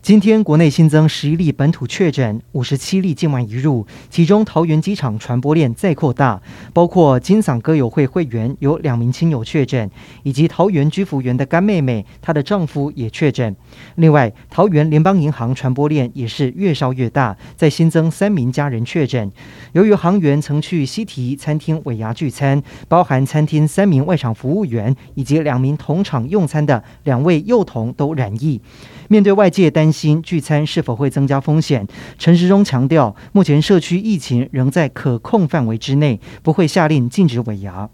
今天国内新增十一例本土确诊，五十七例境外移入，其中桃园机场传播链再扩大，包括金嗓歌友会会员有两名亲友确诊，以及桃园居福园的干妹妹，她的丈夫也确诊。另外，桃园联邦银行传播链也是越烧越大，再新增三名家人确诊。由于行员曾去西堤餐厅尾牙聚餐，包含餐厅三名外场服务员以及两名同场用餐的两位幼童都染疫。面对外界担担心聚餐是否会增加风险，陈时中强调，目前社区疫情仍在可控范围之内，不会下令禁止尾牙。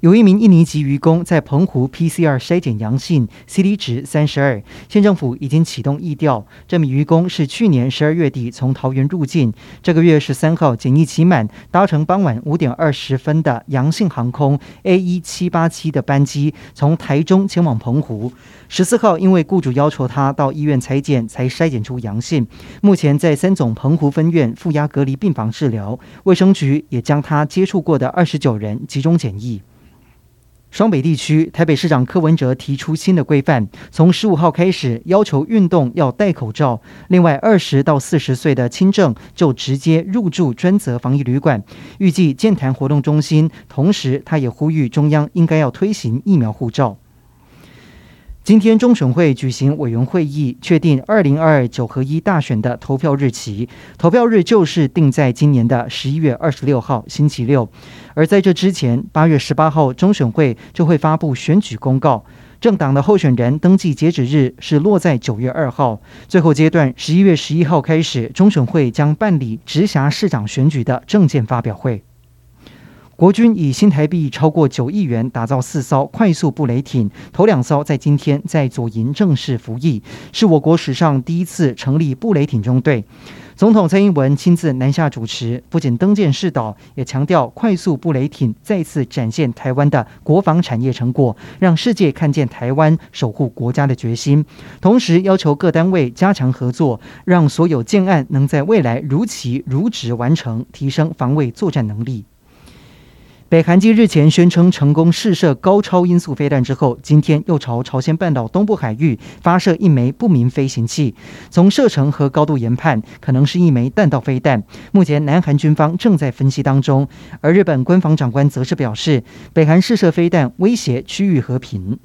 有一名印尼籍渔工在澎湖 PCR 筛检阳性，CT 值三十二，县政府已经启动疫调。这名渔工是去年十二月底从桃园入境，这个月十三号检疫期满，搭乘傍晚五点二十分的阳性航空 A 一七八七的班机从台中前往澎湖。十四号因为雇主要求他到医院采检，才筛检出阳性。目前在三总澎湖分院负压隔离病房治疗，卫生局也将他接触过的二十九人集中检疫。双北地区，台北市长柯文哲提出新的规范，从十五号开始要求运动要戴口罩。另外，二十到四十岁的轻症就直接入住专责防疫旅馆。预计健谈活动中心，同时他也呼吁中央应该要推行疫苗护照。今天中选会举行委员会议，确定二零二二九合一大选的投票日期。投票日就是定在今年的十一月二十六号星期六。而在这之前，八月十八号中选会就会发布选举公告。政党的候选人登记截止日是落在九月二号。最后阶段，十一月十一号开始，中选会将办理直辖市长选举的证件发表会。国军以新台币超过九亿元打造四艘快速布雷艇，头两艘在今天在左营正式服役，是我国史上第一次成立布雷艇中队。总统蔡英文亲自南下主持，不仅登舰视导，也强调快速布雷艇再次展现台湾的国防产业成果，让世界看见台湾守护国家的决心。同时要求各单位加强合作，让所有建案能在未来如期如质完成，提升防卫作战能力。北韩继日前宣称成功试射高超音速飞弹之后，今天又朝朝鲜半岛东部海域发射一枚不明飞行器。从射程和高度研判，可能是一枚弹道飞弹。目前南韩军方正在分析当中，而日本官方长官则是表示，北韩试射飞弹威胁区域和平。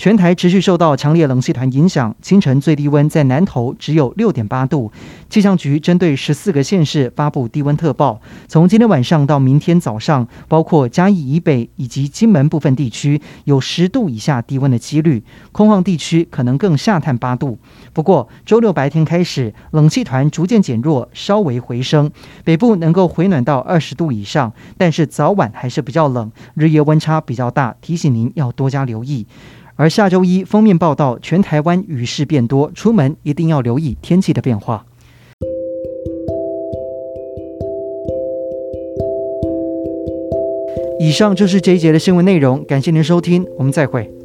全台持续受到强烈冷气团影响，清晨最低温在南投只有六点八度。气象局针对十四个县市发布低温特报，从今天晚上到明天早上，包括嘉义以北以及金门部分地区有十度以下低温的几率，空旷地区可能更下探八度。不过周六白天开始，冷气团逐渐减弱，稍微回升，北部能够回暖到二十度以上，但是早晚还是比较冷，日夜温差比较大，提醒您要多加留意。而下周一封面报道，全台湾雨势变多，出门一定要留意天气的变化。以上就是这一节的新闻内容，感谢您收听，我们再会。